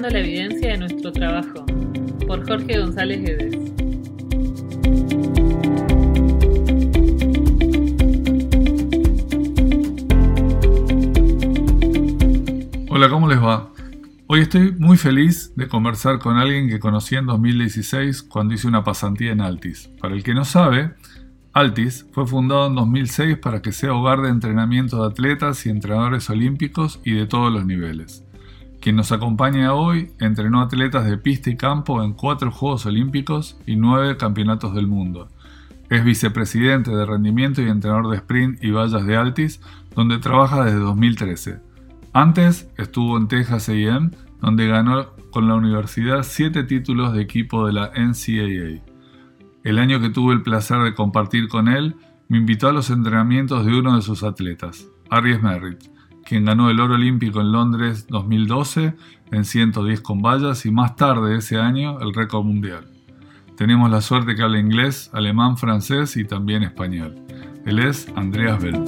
La evidencia de nuestro trabajo, por Jorge González Guedes. Hola, ¿cómo les va? Hoy estoy muy feliz de conversar con alguien que conocí en 2016 cuando hice una pasantía en Altis. Para el que no sabe, Altis fue fundado en 2006 para que sea hogar de entrenamiento de atletas y entrenadores olímpicos y de todos los niveles. Quien nos acompaña hoy entrenó atletas de pista y campo en cuatro Juegos Olímpicos y nueve Campeonatos del Mundo. Es vicepresidente de rendimiento y entrenador de sprint y vallas de Altis, donde trabaja desde 2013. Antes estuvo en Texas AM, donde ganó con la universidad siete títulos de equipo de la NCAA. El año que tuve el placer de compartir con él, me invitó a los entrenamientos de uno de sus atletas, Aries Merritt, quien ganó el oro olímpico en Londres 2012 en 110 con vallas y más tarde ese año el récord mundial. Tenemos la suerte que habla inglés, alemán, francés y también español. Él es Andreas Bell.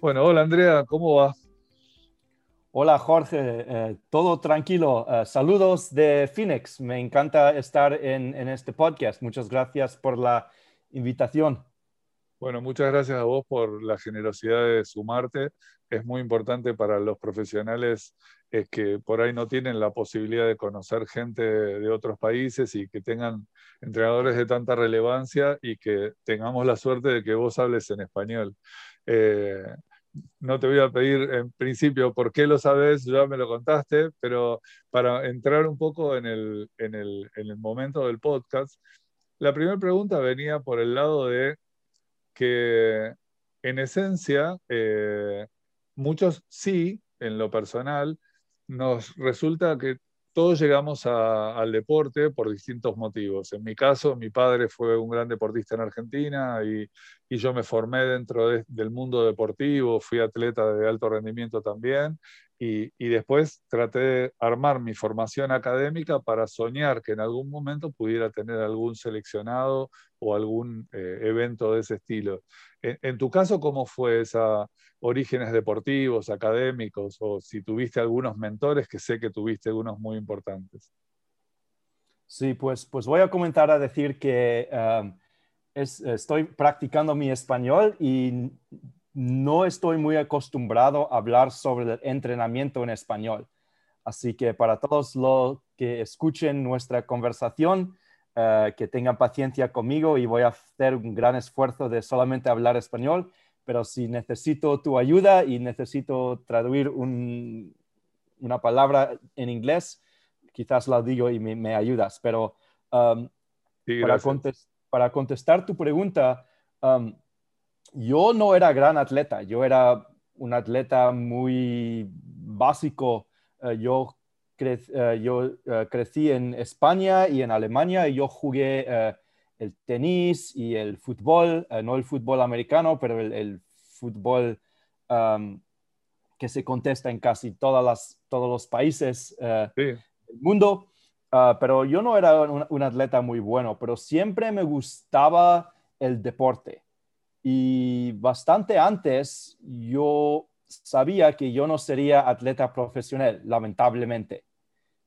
Bueno, hola Andrea, ¿cómo va? Hola Jorge, eh, todo tranquilo. Eh, saludos de Phoenix. Me encanta estar en, este podcast. Muchas gracias por la invitación. Bueno, muchas gracias a vos por la generosidad de sumarte. Es muy importante para los profesionales es que por ahí no tienen la posibilidad de conocer gente de otros países y que tengan entrenadores de tanta relevancia y que tengamos la suerte de que vos hables en español. Eh, no te voy a pedir en principio por qué lo sabes, ya me lo contaste, pero para entrar un poco en el, en el, en el momento del podcast, la primera pregunta venía por el lado de que en esencia eh, muchos sí, en lo personal, nos resulta que todos llegamos al deporte por distintos motivos. En mi caso, mi padre fue un gran deportista en Argentina y, yo me formé dentro del mundo deportivo, fui atleta de alto rendimiento también y, después traté de armar mi formación académica para soñar que en algún momento pudiera tener algún seleccionado o algún eh, evento de ese estilo. En, tu caso, ¿cómo fue esa orígenes deportivos, académicos, o si tuviste algunos mentores, que sé que tuviste algunos muy importantes? Sí, pues, pues voy a comentar a decir que um, estoy practicando mi español y no estoy muy acostumbrado a hablar sobre el entrenamiento en español. Así que para todos los que escuchen nuestra conversación, eh, que tengan paciencia conmigo y voy a hacer un gran esfuerzo de solamente hablar español, pero si necesito tu ayuda y necesito traducir una palabra en inglés, quizás la digo y me, ayudas. Pero um, para, contestar tu pregunta, um, yo no era gran atleta, yo era un atleta muy básico. Eh, yo, eh, yo eh, crecí en España y en Alemania y yo jugué el tenis y el fútbol, no el fútbol americano, pero el, fútbol que se contesta en casi todas las, todos los países del mundo. Ah, pero yo no era un, atleta muy bueno, pero siempre me gustaba el deporte. Y bastante antes yo sabía que yo no sería atleta profesional, lamentablemente.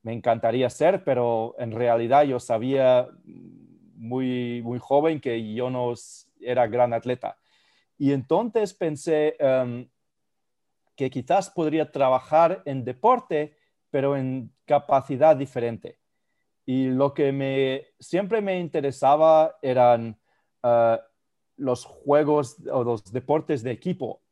Me encantaría ser, pero en realidad yo sabía muy, muy joven que yo no era gran atleta. Y entonces pensé em, que quizás podría trabajar en deporte, pero en capacidad diferente. Y lo que me, siempre me interesaba eran uh, los juegos o los deportes de equipo.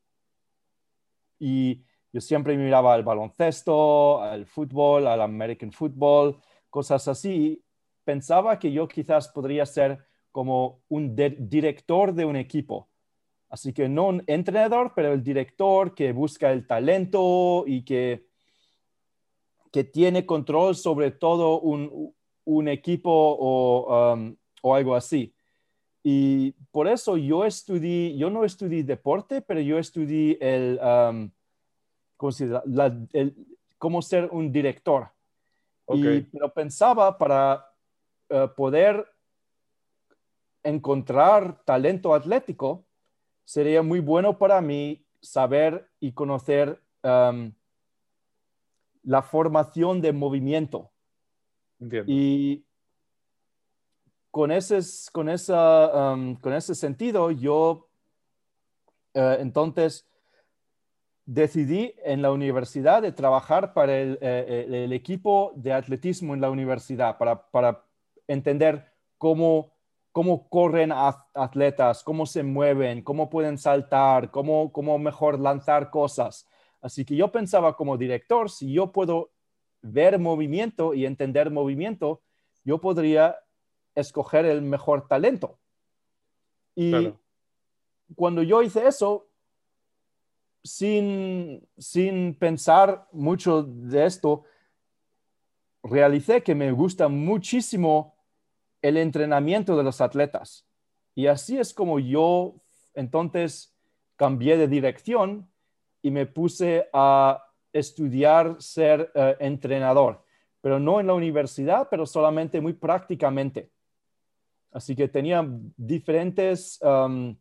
Y yo siempre miraba al baloncesto, al fútbol, al American football, cosas así. Pensaba que yo quizás podría ser como un director de un equipo. Así que no un entrenador, pero el director que busca el talento y que, que tiene control sobre todo un, un equipo o, um, o algo así. Y por eso yo estudié, yo no estudié deporte, pero yo estudié el, um, ¿cómo, se cómo, ser un director. Y pero pensaba para uh, poder encontrar talento atlético, sería muy bueno para mí saber y conocer um, la formación de movimiento. Y con ese, con, esa, um, con ese sentido, yo eh, entonces decidí en la universidad de trabajar para el, eh, el, equipo de atletismo en la universidad, para, para entender cómo, cómo corren atletas, cómo se mueven, cómo pueden saltar, cómo, cómo mejor lanzar cosas. Así que yo pensaba como director, si yo puedo ver movimiento y entender movimiento, yo podría escoger el mejor talento. Y cuando yo hice eso, sin, sin pensar mucho de esto, realicé que me gusta muchísimo el entrenamiento de los atletas. Y así es como yo entonces cambié de dirección y me puse a estudiar ser eh, entrenador, pero no en la universidad, pero solamente muy prácticamente. Así que tenía diferentes um,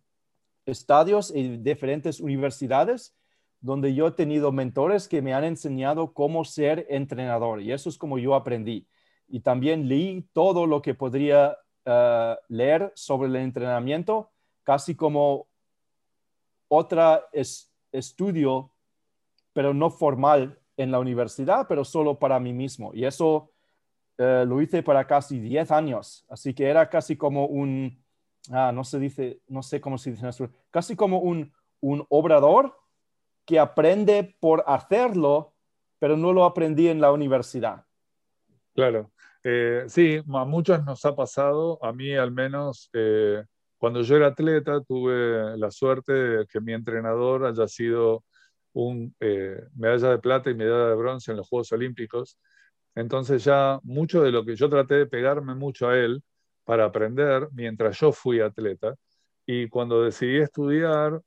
estadios y diferentes universidades donde yo he tenido mentores que me han enseñado cómo ser entrenador y eso es como yo aprendí. Y también leí todo lo que podría uh, leer sobre el entrenamiento, casi como otra es, estudio, pero no formal en la universidad, pero solo para mí mismo. Y eso uh, lo hice para casi 10 años, así que era casi como un, ah, no se dice, no sé cómo se dice en casi como un, un obrador que aprende por hacerlo, pero no lo aprendí en la universidad. Claro, eh, sí, a muchos nos ha pasado, a mí al menos, eh, cuando yo era atleta tuve la suerte de que mi entrenador haya sido un eh, medalla de plata y medalla de bronce en los Juegos Olímpicos. Entonces ya mucho de lo que yo traté de pegarme mucho a él para aprender mientras yo fui atleta. Y cuando decidí estudiar,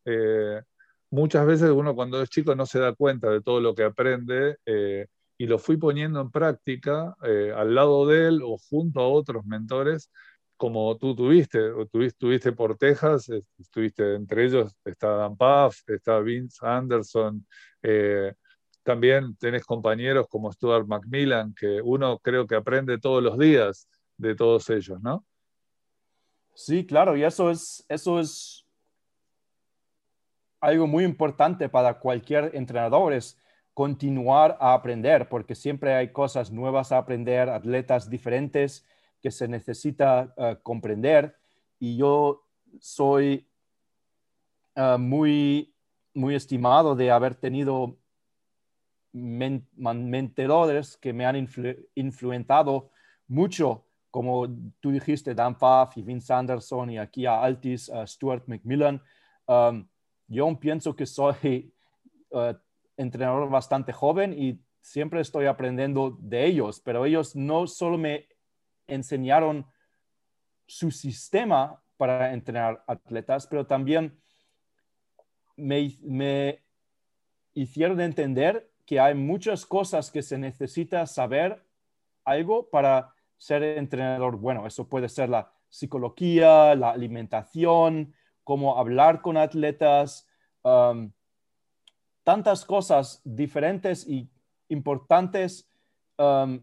muchas veces uno cuando es chico no se da cuenta de todo lo que aprende y lo fui poniendo en práctica eh, al lado de él o junto a otros mentores como tú tuviste, o tuviste, tuviste por Texas, estuviste entre ellos, está Dan Puff, está Vince Anderson, eh, también tenés compañeros como Stuart Macmillan, que uno creo que aprende todos los días de todos ellos, ¿no? Sí, claro, y eso es, eso es algo muy importante para cualquier entrenador, es continuar a aprender, porque siempre hay cosas nuevas a aprender, atletas diferentes que se necesita eh, comprender. Y yo soy eh, muy, muy estimado de haber tenido mentores que me han influenciado mucho, como tú dijiste, Dan Pfaff y Vince Anderson y aquí a Altis, Stuart McMillan. Um, yo pienso que soy uh, entrenador bastante joven y siempre estoy aprendiendo de ellos, pero ellos no solo me enseñaron su sistema para entrenar atletas, pero también me, hicieron entender que hay muchas cosas que se necesita saber algo para ser entrenador bueno. Eso puede ser la psicología, la alimentación, cómo hablar con atletas, um, tantas cosas diferentes y importantes um,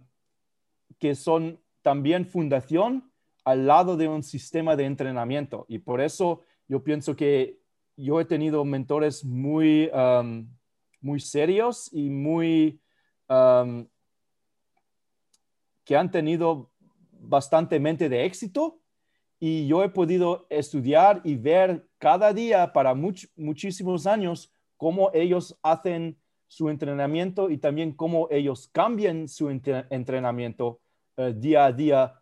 que son también fundación al lado de un sistema de entrenamiento. Y por eso yo pienso que yo he tenido mentores muy, um, muy serios y muy um, que han tenido bastante mente de éxito y yo he podido estudiar y ver cada día para muchísimos años cómo ellos hacen su entrenamiento y también cómo ellos cambian su entrenamiento eh, día a día,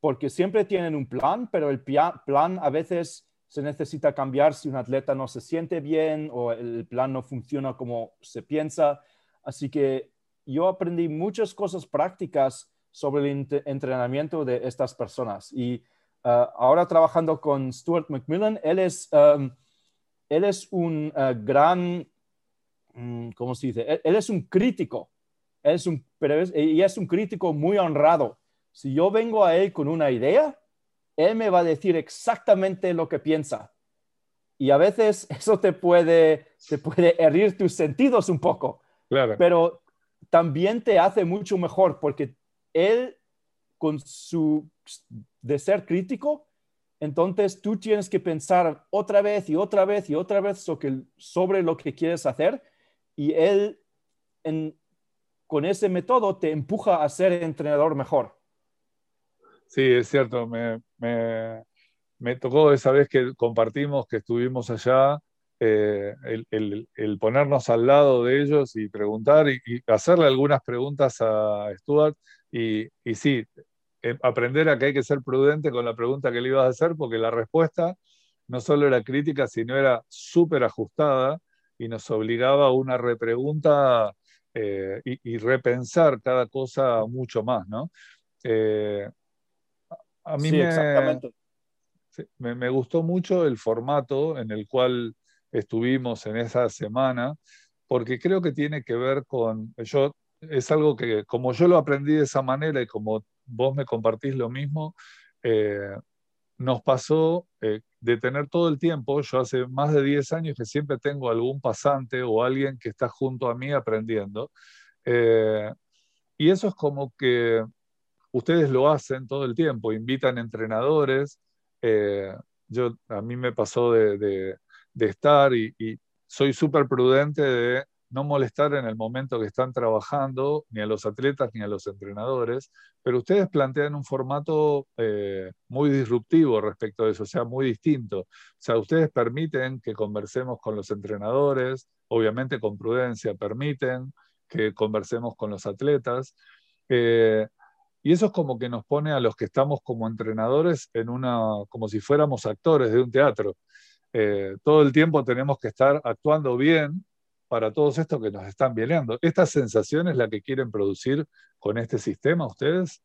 porque siempre tienen un plan, pero el plan a veces se necesita cambiar si un atleta no se siente bien o el plan no funciona como se piensa. Así que yo aprendí muchas cosas prácticas sobre el entrenamiento de estas personas. Y eh, ahora trabajando con Stuart McMillan, él es um, él es un eh, gran, mm, ¿cómo se dice? Él, es un crítico, es un, pero y es un crítico muy honrado. Si yo vengo a él con una idea, él me va a decir exactamente lo que piensa. Y a veces eso te puede, te puede herir tus sentidos un poco. Claro. Pero también te hace mucho mejor porque él, con su de ser crítico, entonces tú tienes que pensar otra vez y otra vez y otra vez sobre, lo que quieres hacer y él con ese método te empuja a ser entrenador mejor. Sí, es cierto. Me, me, tocó esa vez que compartimos, que estuvimos allá, eh, el, ponernos al lado de ellos y preguntar y, hacerle algunas preguntas a Stuart. Y, y sí, eh, aprender a que hay que ser prudente con la pregunta que le ibas a hacer, porque la respuesta no solo era crítica, sino era súper ajustada y nos obligaba a una repregunta eh, y, repensar cada cosa mucho más, ¿no? Eh, a mí me, me, gustó mucho el formato en el cual estuvimos en esa semana, porque creo que tiene que ver con, yo, es algo que como yo lo aprendí de esa manera y como vos me compartís lo mismo, eh, nos pasó eh, de tener todo el tiempo, yo hace más de 10 años que siempre tengo algún pasante o alguien que está junto a mí aprendiendo. Eh, y eso es como que ustedes lo hacen todo el tiempo, invitan entrenadores. yo, a mí me pasó de, estar y, y soy súper prudente de no molestar en el momento que están trabajando, ni a los atletas ni a los entrenadores, pero ustedes plantean un formato eh, muy disruptivo respecto a eso, o sea, muy distinto. O sea, ustedes permiten que conversemos con los entrenadores, obviamente con prudencia, permiten que conversemos con los atletas. Eh, y eso es como que nos pone a los que estamos como entrenadores en una, como si fuéramos actores de un teatro. Eh, todo el tiempo tenemos que estar actuando bien para todos estos que nos están viendo. ¿Esta sensación es la que quieren producir con este sistema ustedes?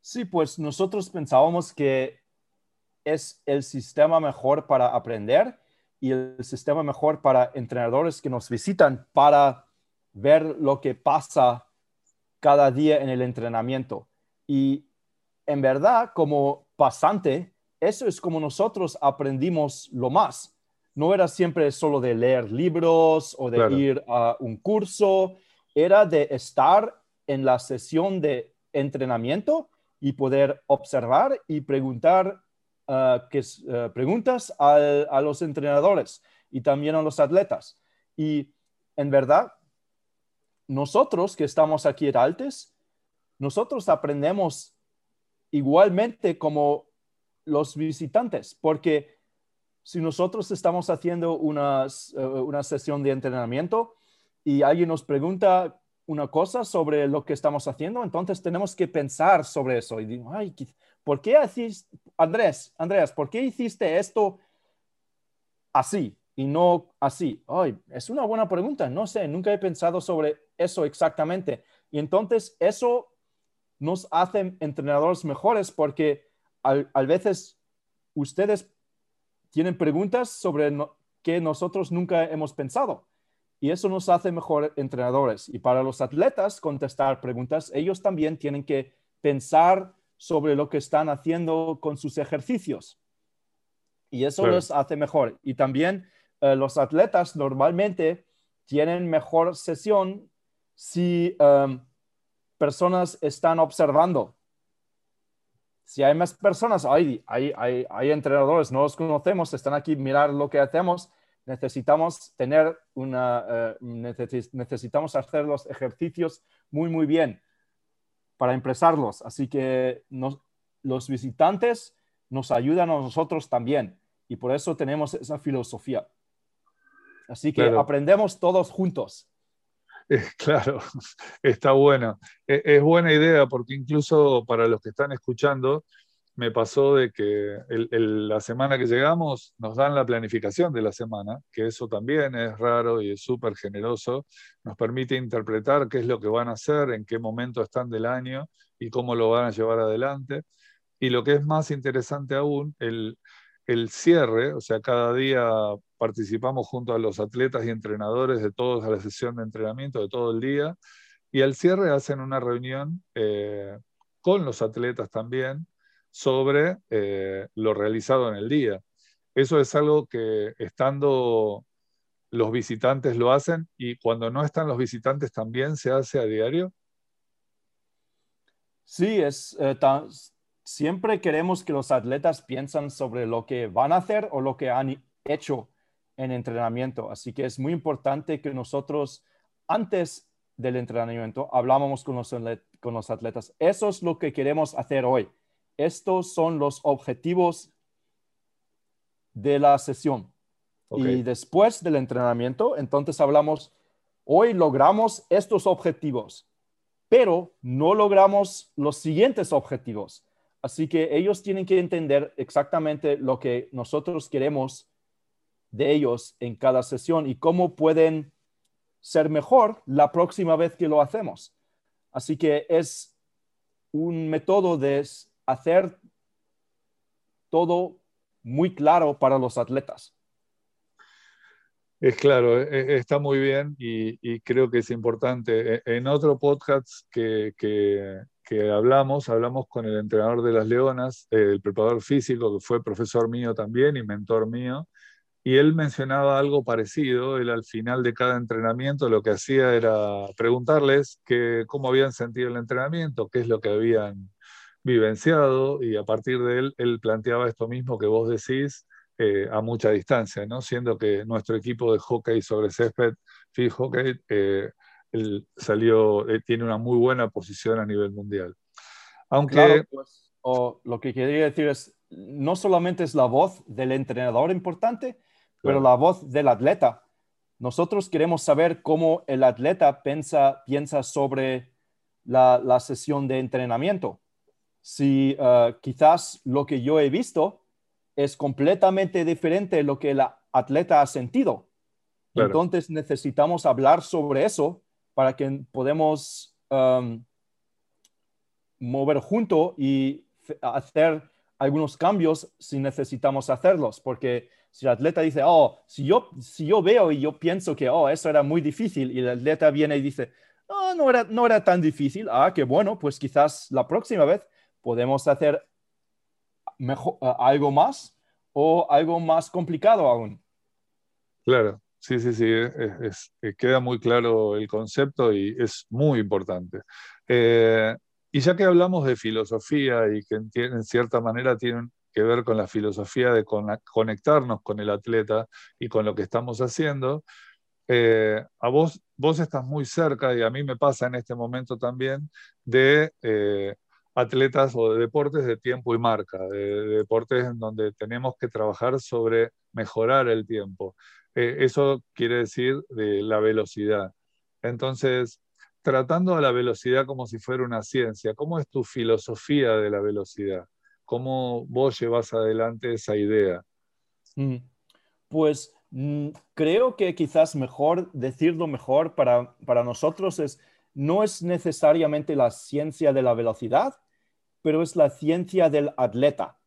Sí, pues nosotros pensábamos que es el sistema mejor para aprender y el sistema mejor para entrenadores que nos visitan para ver lo que pasa cada día en el entrenamiento. Y en verdad, como pasante, eso es como nosotros aprendimos lo más no era siempre solo de leer libros o de ir a un curso, era de estar en la sesión de entrenamiento y poder observar y preguntar ah, preguntas a los entrenadores y también a los atletas. Y en verdad, nosotros que estamos aquí en Altes, nosotros aprendemos igualmente como los visitantes, porque si nosotros estamos haciendo una, eh, una sesión de entrenamiento y alguien nos pregunta una cosa sobre lo que estamos haciendo, entonces tenemos que pensar sobre eso. Y digo, ay, ¿por qué hiciste, Andrés, Andrés, ¿por qué hiciste esto así y no así? Ay, es una buena pregunta, no sé, nunca he pensado sobre eso exactamente. Y entonces eso nos hace entrenadores mejores porque a veces ustedes tienen preguntas sobre que nosotros nunca hemos pensado. Y eso nos hace mejor entrenadores. Y para los atletas contestar preguntas, ellos también tienen que pensar sobre lo que están haciendo con sus ejercicios. Y eso los hace mejor. Y también eh, los atletas normalmente tienen mejor sesión si em, personas están observando si hay más personas, hay, hay, hay, entrenadores, no los conocemos, están aquí, mirar lo que hacemos, necesitamos tener una, eh, necesitamos hacer los ejercicios muy, muy bien para impresarlos. Así que los visitantes nos ayudan a nosotros también y por eso tenemos esa filosofía. Así que aprendemos todos juntos. Claro, está bueno. E, es, buena idea porque incluso para los que están escuchando, me pasó de que la semana que llegamos nos dan la planificación de la semana, que eso también es raro y es súper generoso, nos permite interpretar qué es lo que van a hacer, en qué momento están del año y cómo lo van a llevar adelante. Y lo que es más interesante aún, el, el cierre, o sea, cada día participamos junto a los atletas y entrenadores de toda la sesión de entrenamiento de todo el día, y al cierre hacen una reunión eh, con los atletas también sobre eh, lo realizado en el día. Eso es algo que estando los visitantes lo hacen y cuando no están los visitantes también se hace a diario. Sí, es, eh, siempre queremos que los atletas piensen sobre lo que van a hacer o lo que han hecho en entrenamiento. Así que es muy importante que nosotros antes del entrenamiento hablamos con los, con los atletas. Eso es lo que queremos hacer hoy. Estos son los objetivos de la sesión. Y después del entrenamiento, entonces hablamos, hoy logramos estos objetivos, pero no logramos los siguientes objetivos. Así que ellos tienen que entender exactamente lo que nosotros queremos de ellos en cada sesión y cómo pueden ser mejor la próxima vez que lo hacemos. Así que es un método de hacer todo muy claro para los atletas. Es claro, e, e, está muy bien y, creo que es importante. E, en otro podcast que, hablamos, hablamos con el entrenador de las Leonas, el preparador físico, que fue profesor mío también y mentor mío, y él mencionaba algo parecido. Él al final de cada entrenamiento lo que hacía era preguntarles que, cómo habían sentido el entrenamiento, qué es lo que habían vivenciado, y a partir de él, él planteaba esto mismo que vos decís eh, a mucha distancia, ¿no? siendo que nuestro equipo de hockey sobre césped, Field Hockey, eh, salió, eh, tiene una muy buena posición a nivel mundial. Aunque... Pues, lo que quería decir es, no solamente es la voz del entrenador importante, pero la voz del atleta. Nosotros queremos saber cómo el atleta piensa, piensa sobre la, la sesión de entrenamiento. Si quizás lo que yo he visto es completamente diferente de lo que el atleta ha sentido. Entonces necesitamos hablar sobre eso para que podamos um, mover junto y hacer algunos cambios si necesitamos hacerlos, porque si el atleta dice, oh, si yo, si yo veo y yo pienso que, oh, eso era muy difícil, y el atleta viene y dice, oh, no era, no era tan difícil, ah, qué bueno, pues quizás la próxima vez podemos hacer mejor, eh, algo más o algo más complicado aún. Claro, sí, sí, sí, es, queda muy claro el concepto y es muy importante. Eh, y ya que hablamos de filosofía y que en, cierta manera tienen que ver con la filosofía de conectarnos con el atleta y con lo que estamos haciendo, eh, a vos, vos estás muy cerca, y a mí me pasa en este momento también, de atletas o de deportes de tiempo y marca, de, deportes en donde tenemos que trabajar sobre mejorar el tiempo. Eh, eso quiere decir de la velocidad. Entonces, tratando a la velocidad como si fuera una ciencia, ¿cómo es tu filosofía de la velocidad? ¿Cómo vos llevas adelante esa idea? Mm. Pues mm, creo que quizás mejor decirlo mejor para, para nosotros es no es necesariamente la ciencia de la velocidad, pero es la ciencia del atleta.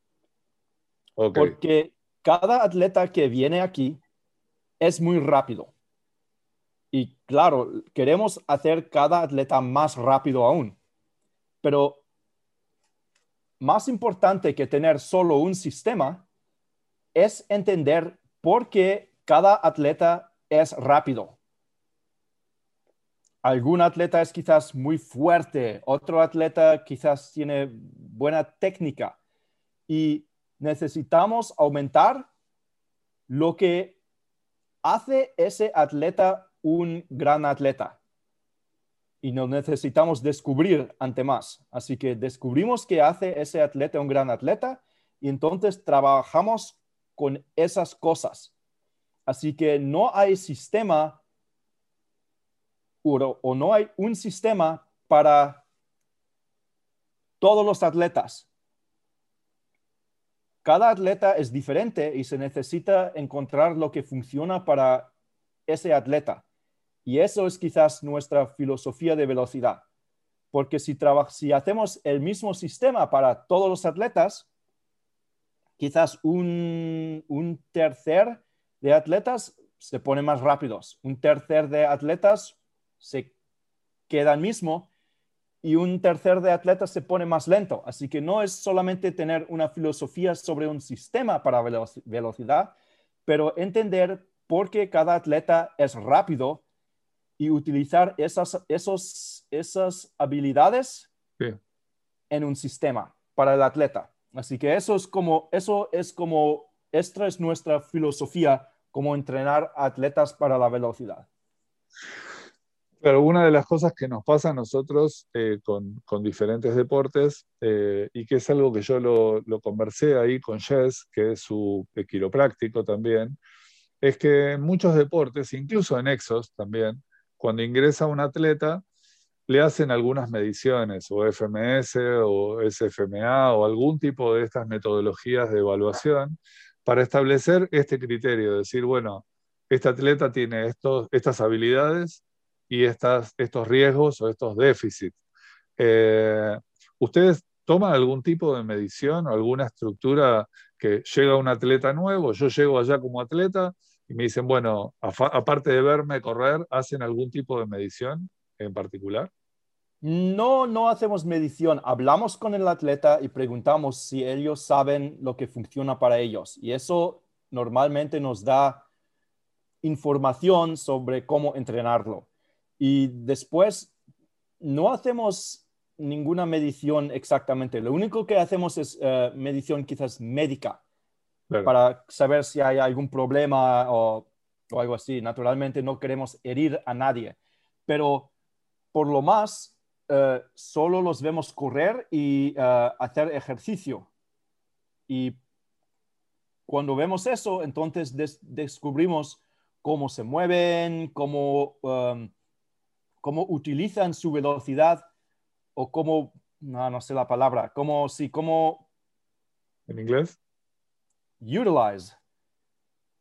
Porque cada atleta que viene aquí es muy rápido. Y claro, queremos hacer cada atleta más rápido aún. Pero más importante que tener solo un sistema es entender por qué cada atleta es rápido algún atleta es quizás muy fuerte, otro atleta quizás tiene buena técnica y necesitamos aumentar lo que hace ese atleta un gran atleta. Y nos necesitamos descubrir ante más. Así que descubrimos que hace ese atleta un gran atleta y entonces trabajamos con esas cosas. Así que no hay sistema o no hay un sistema para todos los atletas. Cada atleta es diferente y se necesita encontrar lo que funciona para ese atleta. Y eso es quizás nuestra filosofía de velocidad. Porque si, si hacemos el mismo sistema para todos los atletas, quizás un, un tercer de atletas se pone más rápidos, un tercer de atletas se queda el mismo y un tercer de atletas se pone más lento. Así que no es solamente tener una filosofía sobre un sistema para velocidad, pero entender por qué cada atleta es rápido y utilizar esas, esos, esas habilidades en un sistema para el atleta. Así que eso es como, eso es como, esta es nuestra filosofía, como entrenar atletas para la velocidad. Pero una de las cosas que nos pasa a nosotros eh, con, diferentes deportes, eh, y que es algo que yo lo, conversé ahí con Jess, que es su quiropráctico también, es que en muchos deportes, incluso en Exos también, cuando ingresa un atleta, le hacen algunas mediciones, o FMS, o SFMA, o algún tipo de estas metodologías de evaluación, para establecer este criterio, decir, bueno, este atleta tiene estos, estas habilidades y estos riesgos o estos déficits. Eh, ¿Ustedes toman algún tipo de medición o alguna estructura que llega un atleta nuevo? Yo llego allá como atleta y me dicen, bueno, aparte de verme correr, ¿hacen algún tipo de medición en particular? No, no hacemos medición. Hablamos con el atleta y preguntamos si ellos saben lo que funciona para ellos. Y eso normalmente nos da información sobre cómo entrenarlo. Y después no hacemos ninguna medición exactamente. Lo único que hacemos es eh, medición quizás médica para saber si hay algún problema o, algo así. Naturalmente no queremos herir a nadie, pero por lo más eh, solo los vemos correr y eh, hacer ejercicio. Y cuando vemos eso, entonces descubrimos cómo se mueven, cómo um, cómo utilizan su velocidad o cómo, no, no sé la palabra, cómo, sí, cómo... ¿En inglés? Utilize.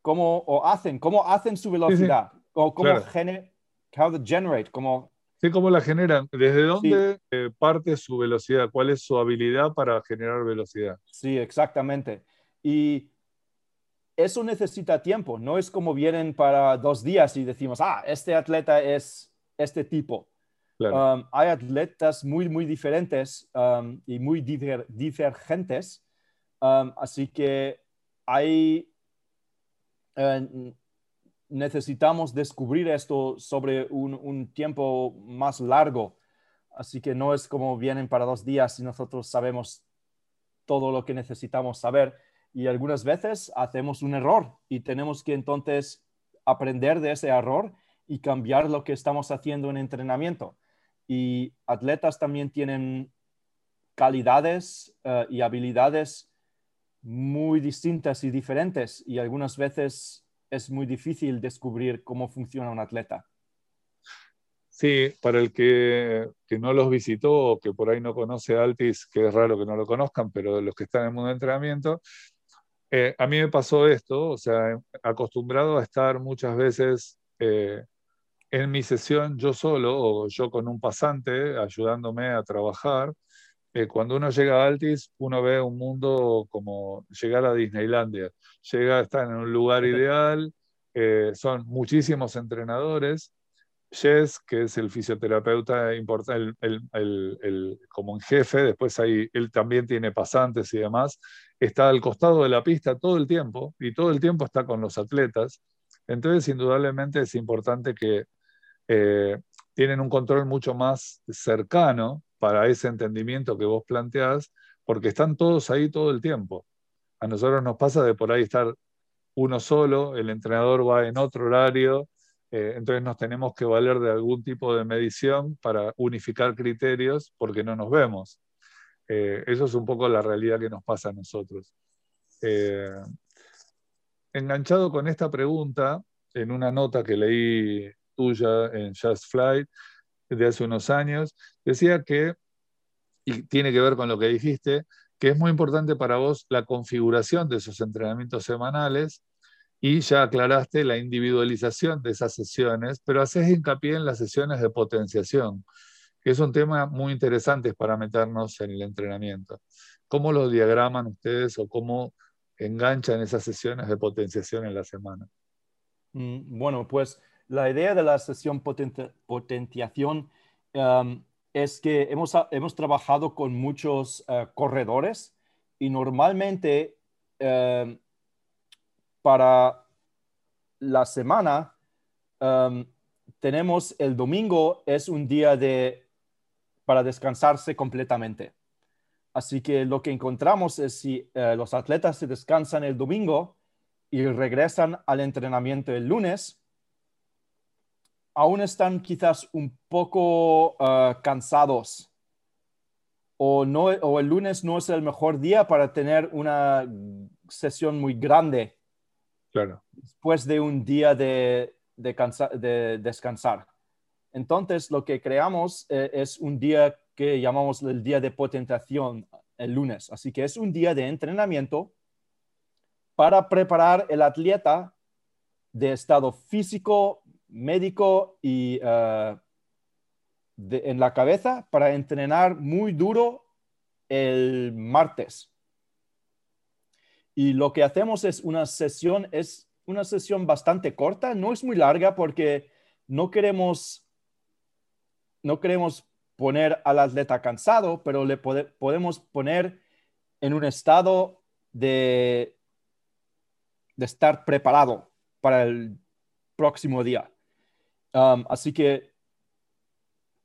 Cómo, o hacen, cómo hacen su velocidad. O cómo how to generate, cómo... Sí, cómo la generan. ¿Desde dónde eh, parte su velocidad? ¿Cuál es su habilidad para generar velocidad? Sí, exactamente. Y eso necesita tiempo. No es como vienen para dos días y decimos, ah, este atleta es este tipo. Um, hay atletas muy, muy diferentes um, y muy divergentes, um, así que hay, eh, necesitamos descubrir esto sobre un, tiempo más largo, así que no es como vienen para dos días y nosotros sabemos todo lo que necesitamos saber. Y algunas veces hacemos un error y tenemos que entonces aprender de ese error y cambiar lo que estamos haciendo en entrenamiento. Y atletas también tienen calidades eh, y habilidades muy distintas y diferentes y algunas veces es muy difícil descubrir cómo funciona un atleta. Sí, para el que, que, no los visitó o que por ahí no conoce Altis, que es raro que no lo conozcan, pero los que están en el mundo de entrenamiento, eh, a mí me pasó esto, o sea, acostumbrado a estar muchas veces eh, en mi sesión yo solo o yo con un pasante ayudándome a trabajar, eh, cuando uno llega a Altis, uno ve un mundo como llegar a Disneylandia. Llega, está en un lugar ideal, eh, son muchísimos entrenadores. Jess, que es el fisioterapeuta importante, el, como en jefe, después ahí, él también tiene pasantes y demás, está al costado de la pista todo el tiempo y todo el tiempo está con los atletas. Entonces, indudablemente es importante que eh, tienen un control mucho más cercano para ese entendimiento que vos planteás, porque están todos ahí todo el tiempo. A nosotros nos pasa de por ahí estar uno solo, el entrenador va en otro horario, eh, entonces nos tenemos que valer de algún tipo de medición para unificar criterios porque no nos vemos. Eh, eso es un poco la realidad que nos pasa a nosotros. enganchado con esta pregunta, en una nota que leí tuya en Just Flight de hace unos años, decía que, y tiene que ver con lo que dijiste, que es muy importante para vos la configuración de esos entrenamientos semanales y ya aclaraste la individualización de esas sesiones, pero haces hincapié en las sesiones de potenciación, que es un tema muy interesante para meternos en el entrenamiento. ¿Cómo lo diagraman ustedes o cómo enganchan esas sesiones de potenciación en la semana? Mm, bueno, pues la idea de la sesión potenciación um, es que hemos, hemos trabajado con muchos eh, corredores y normalmente em, para la semana em, tenemos el domingo es un día de, para descansarse completamente. Así que lo que encontramos es si eh, los atletas se descansan el domingo y regresan al entrenamiento el lunes, aún están quizás un poco eh, cansados o, no, o el lunes no es el mejor día para tener una sesión muy grande claro. después de un día de, de, descansar. Entonces, lo que creamos eh, es un día que llamamos el día de potentación el lunes. Así que es un día de entrenamiento para preparar el atleta de estado físico, médico y eh, en la cabeza para entrenar muy duro el martes. Y lo que hacemos es una sesión, es una sesión bastante corta, no es muy larga porque no queremos, no queremos poner al atleta cansado, pero le podemos poner en un estado de, de estar preparado para el próximo día. Um, así que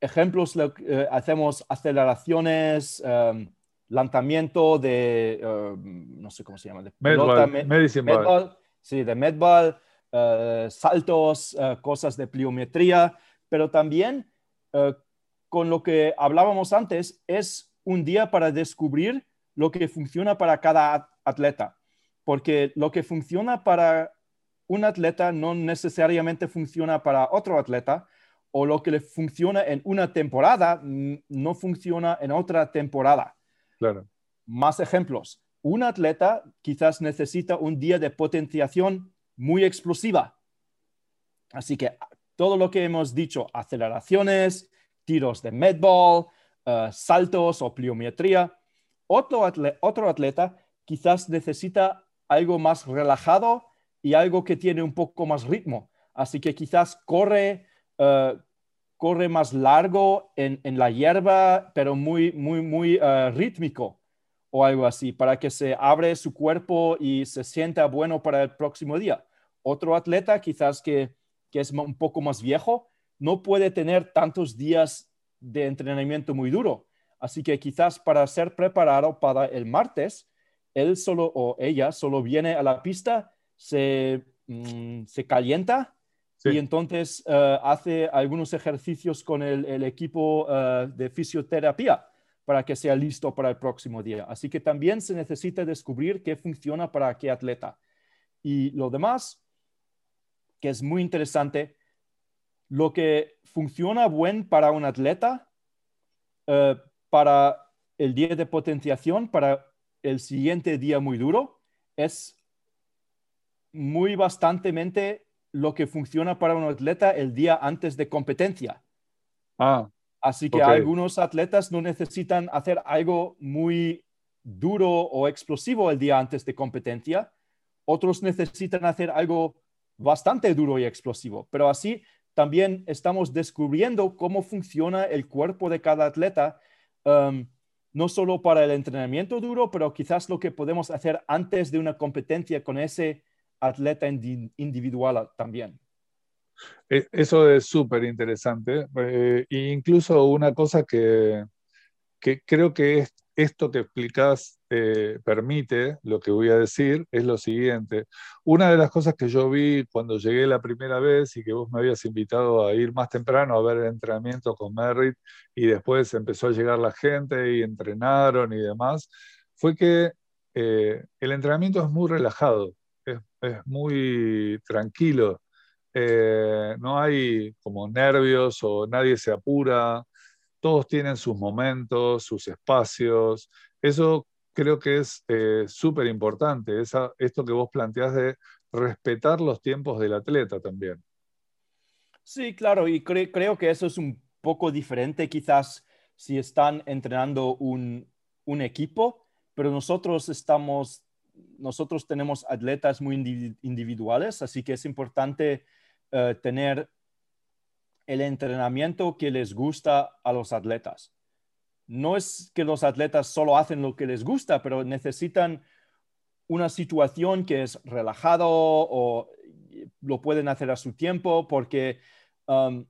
ejemplos, eh, hacemos aceleraciones, um, lanzamiento de, um, no sé cómo se llama, de medball, sí, de medball, uh, saltos, uh, cosas de pliometría, pero también uh, con lo que hablábamos antes, es un día para descubrir lo que funciona para cada atleta, porque lo que funciona para un atleta no necesariamente funciona para otro atleta, o lo que le funciona en una temporada no funciona en otra temporada. Claro. Más ejemplos. Un atleta quizás necesita un día de potenciación muy explosiva. Así que todo lo que hemos dicho, aceleraciones, tiros de medball, uh, saltos o pliometría. Otro atleta, otro atleta quizás necesita algo más relajado y algo que tiene un poco más ritmo. Así que quizás corre, uh, corre más largo en, la hierba, pero muy, muy, muy uh, rítmico o algo así, para que se abre su cuerpo y se sienta bueno para el próximo día. Otro atleta quizás que, que es un poco más viejo, no puede tener tantos días de entrenamiento muy duro. Así que quizás para ser preparado para el martes, él solo o ella solo viene a la pista, se, mm, se calienta y entonces eh, hace algunos ejercicios con el, equipo eh, de fisioterapia para que sea listo para el próximo día. Así que también se necesita descubrir qué funciona para qué atleta. Y lo demás, que es muy interesante, lo que funciona bien para un atleta, eh, para el día de potenciación, para el siguiente día muy duro, es muy bastantemente lo que funciona para un atleta el día antes de competencia. Ah, Así que algunos atletas no necesitan hacer algo muy duro o explosivo el día antes de competencia. Otros necesitan hacer algo bastante duro y explosivo. Pero así también estamos descubriendo cómo funciona el cuerpo de cada atleta, um, no solo para el entrenamiento duro, pero quizás lo que podemos hacer antes de una competencia con ese atleta individual también. E, eso es súper interesante. Eh, e incluso una cosa que, que creo que es esto que explicás eh, permite, lo que voy a decir, es lo siguiente. Una de las cosas que yo vi cuando llegué la primera vez y que vos me habías invitado a ir más temprano a ver el entrenamiento con Merritt y después empezó a llegar la gente y entrenaron y demás, fue que eh, el entrenamiento es muy relajado, es, muy tranquilo. Eh, no hay como nervios o nadie se apura, todos tienen sus momentos, sus espacios. Eso creo que es eh, súper importante, esto que vos planteás de respetar los tiempos del atleta también. Sí, claro, y creo que eso es un poco diferente quizás si están entrenando un, equipo, pero nosotros estamos, nosotros tenemos atletas muy individuales, así que es importante eh, tener el entrenamiento que les gusta a los atletas. No es que los atletas solo hacen lo que les gusta, pero necesitan una situación que es relajado o lo pueden hacer a su tiempo porque um,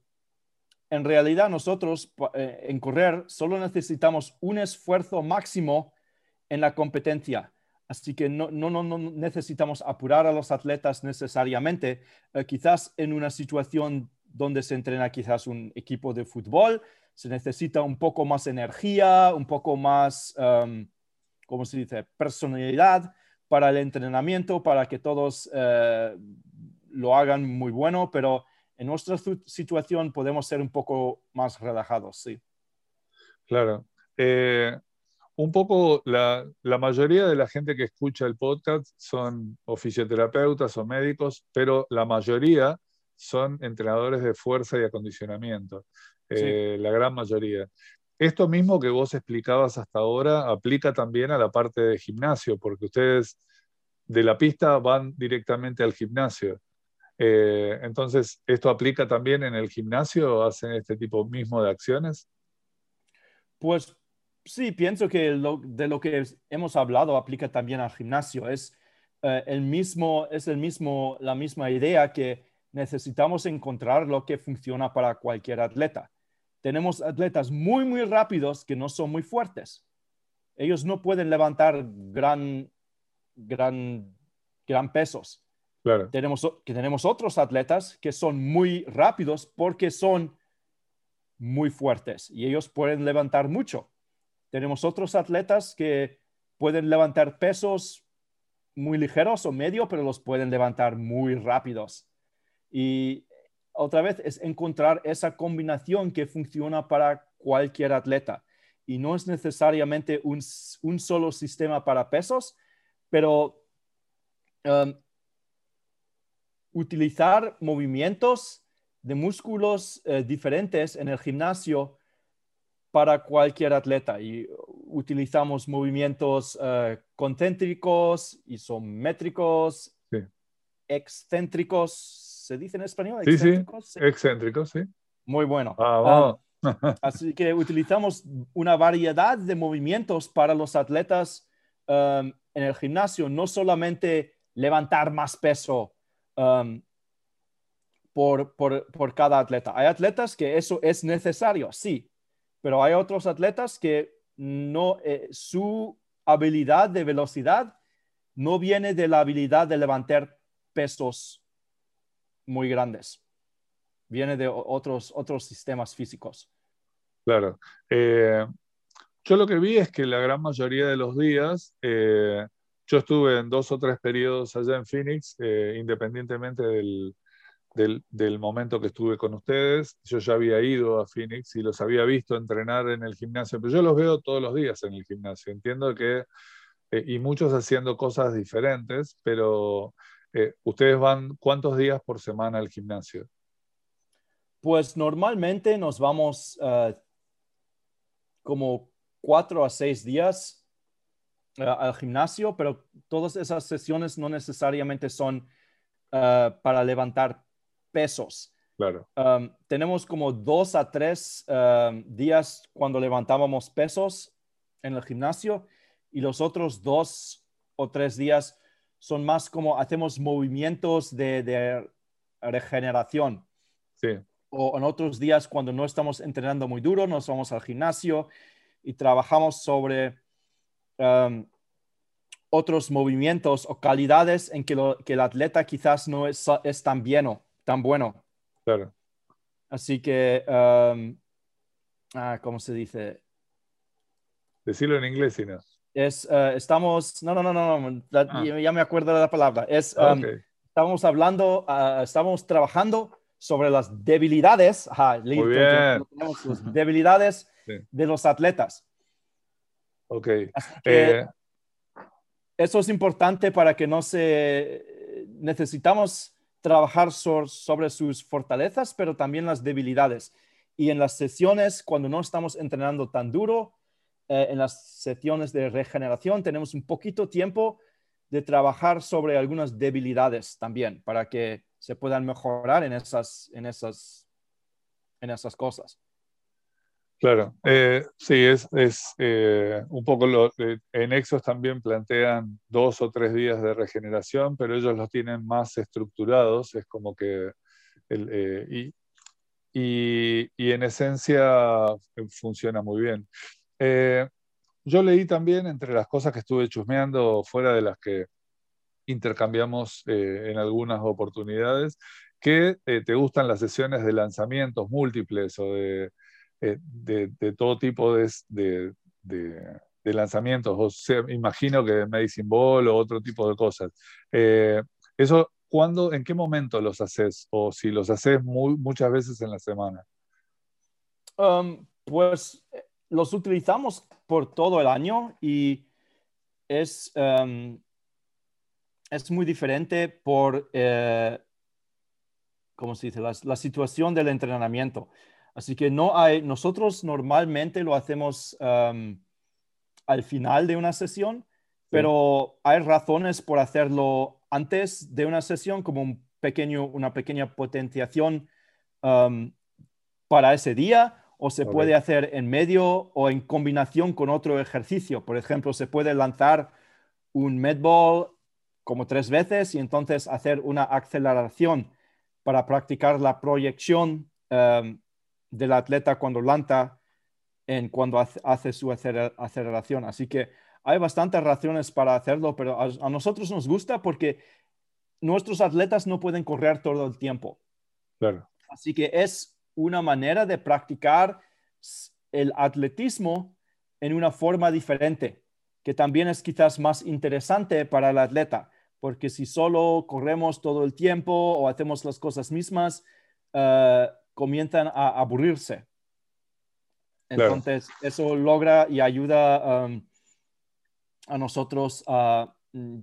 en realidad nosotros eh, en correr solo necesitamos un esfuerzo máximo en la competencia. Así que no, no, no, necesitamos apurar a los atletas necesariamente. Eh, quizás en una situación donde se entrena quizás un equipo de fútbol, se necesita un poco más energía, un poco más, um, ¿cómo se dice?, personalidad para el entrenamiento, para que todos eh, lo hagan muy bueno, pero en nuestra situación podemos ser un poco más relajados, sí. Claro. Eh, un poco la, mayoría de la gente que escucha el podcast son o fisioterapeutas o médicos, pero la mayoría son entrenadores de fuerza y acondicionamiento, eh, la gran mayoría. Esto mismo que vos explicabas hasta ahora aplica también a la parte de gimnasio, porque ustedes de la pista van directamente al gimnasio. Eh, entonces, ¿esto aplica también en el gimnasio? ¿Hacen este tipo mismo de acciones? Pues sí, pienso que de lo que hemos hablado aplica también al gimnasio. Es, eh, el mismo, es el mismo, la misma idea que necesitamos encontrar lo que funciona para cualquier atleta. Tenemos atletas muy, muy rápidos que no son muy fuertes. Ellos no pueden levantar gran, gran, gran pesos tenemos, que tenemos otros atletas que son muy rápidos porque son muy fuertes y ellos pueden levantar mucho. Tenemos otros atletas que pueden levantar pesos muy ligeros o medio, pero los pueden levantar muy rápidos. Y otra vez es encontrar esa combinación que funciona para cualquier atleta. Y no es necesariamente un, solo sistema para pesos, pero um, utilizar movimientos de músculos eh, diferentes en el gimnasio para cualquier atleta y utilizamos movimientos uh, concéntricos, isométricos, excéntricos, ¿se dice en español? Sí, excéntricos, sí, excéntricos, sí. Muy bueno. Ah, así que utilizamos una variedad de movimientos para los atletas um, en el gimnasio, no solamente levantar más peso Um, por, por, cada atleta. Hay atletas que eso es necesario, sí, pero hay otros atletas que no, eh, su habilidad de velocidad no viene de la habilidad de levantar pesos muy grandes. Viene de otros, otros sistemas físicos. Claro. Eh, yo lo que vi es que la gran mayoría de los días eh, yo estuve en dos o tres periodos allá en Phoenix, independientemente del, del, momento que estuve con ustedes. Yo ya había ido a Phoenix y los había visto entrenar en el gimnasio, pero yo los veo todos los días en el gimnasio. Entiendo que, eh, y muchos haciendo cosas diferentes, pero eh, ustedes van cuántos días por semana al gimnasio? Pues normalmente nos vamos como cuatro a seis días eh, al gimnasio, pero todas esas sesiones no necesariamente son eh, para levantar pesos. Claro. Um, tenemos como dos a tres um, días cuando levantábamos pesos en el gimnasio y los otros dos o tres días son más como hacemos movimientos de, regeneración. Sí. O en otros días cuando no estamos entrenando muy duro, nos vamos al gimnasio y trabajamos sobre Um, otros movimientos o calidades en que, el atleta quizás no es, tan, bien, tan bueno. Claro. Así que, um, ah, ¿cómo se dice? Decirlo en inglés, si no. Es, uh, estamos, no, no, no, no, ah. ya, me acuerdo de la palabra. Es, um, Estamos hablando, uh, estamos trabajando sobre las debilidades, Muy bien. las debilidades de los atletas. Ok. Eh, eso es importante para que no se... Necesitamos trabajar sobre sus fortalezas, pero también las debilidades. Y en las sesiones, cuando no estamos entrenando tan duro, eh, en las sesiones de regeneración, tenemos un poquito tiempo de trabajar sobre algunas debilidades también, para que se puedan mejorar en esas, en esas en esas cosas. Claro, eh, sí, es, es eh, un poco lo, en Exos también plantean dos o tres días de regeneración, pero ellos los tienen más estructurados, es como que, y, y, en esencia funciona muy bien. yo leí también entre las cosas que estuve chusmeando, fuera de las que intercambiamos en algunas oportunidades, que te gustan las sesiones de lanzamientos múltiples o de eh, de, todo tipo de, de, lanzamientos, o sea, imagino que Medicine Ball o otro tipo de cosas. Eh, eso, ¿cuándo, en qué momento los haces? O si los haces muy, muchas veces en la semana. Um, pues eh, los utilizamos por todo el año y es, um, es muy diferente por, ¿cómo se dice?, la, situación del entrenamiento. Así que no hay, nosotros normalmente lo hacemos al final de una sesión, pero hay razones por hacerlo antes de una sesión, como un pequeño, una pequeña potenciación para ese día, o se puede hacer en medio o en combinación con otro ejercicio. Por ejemplo, se puede lanzar un medball como tres veces y entonces hacer una aceleración para practicar la proyección del atleta cuando lanza en cuando hace, su aceleración. Así que hay bastantes razones para hacerlo, pero a, nosotros nos gusta porque nuestros atletas no pueden correr todo el tiempo. Claro. Así que es una manera de practicar el atletismo en una forma diferente, que también es quizás más interesante para el atleta, porque si solo corremos todo el tiempo o hacemos las cosas mismas, uh, comienzan a aburrirse. Entonces, eso logra y ayuda um, a nosotros mm,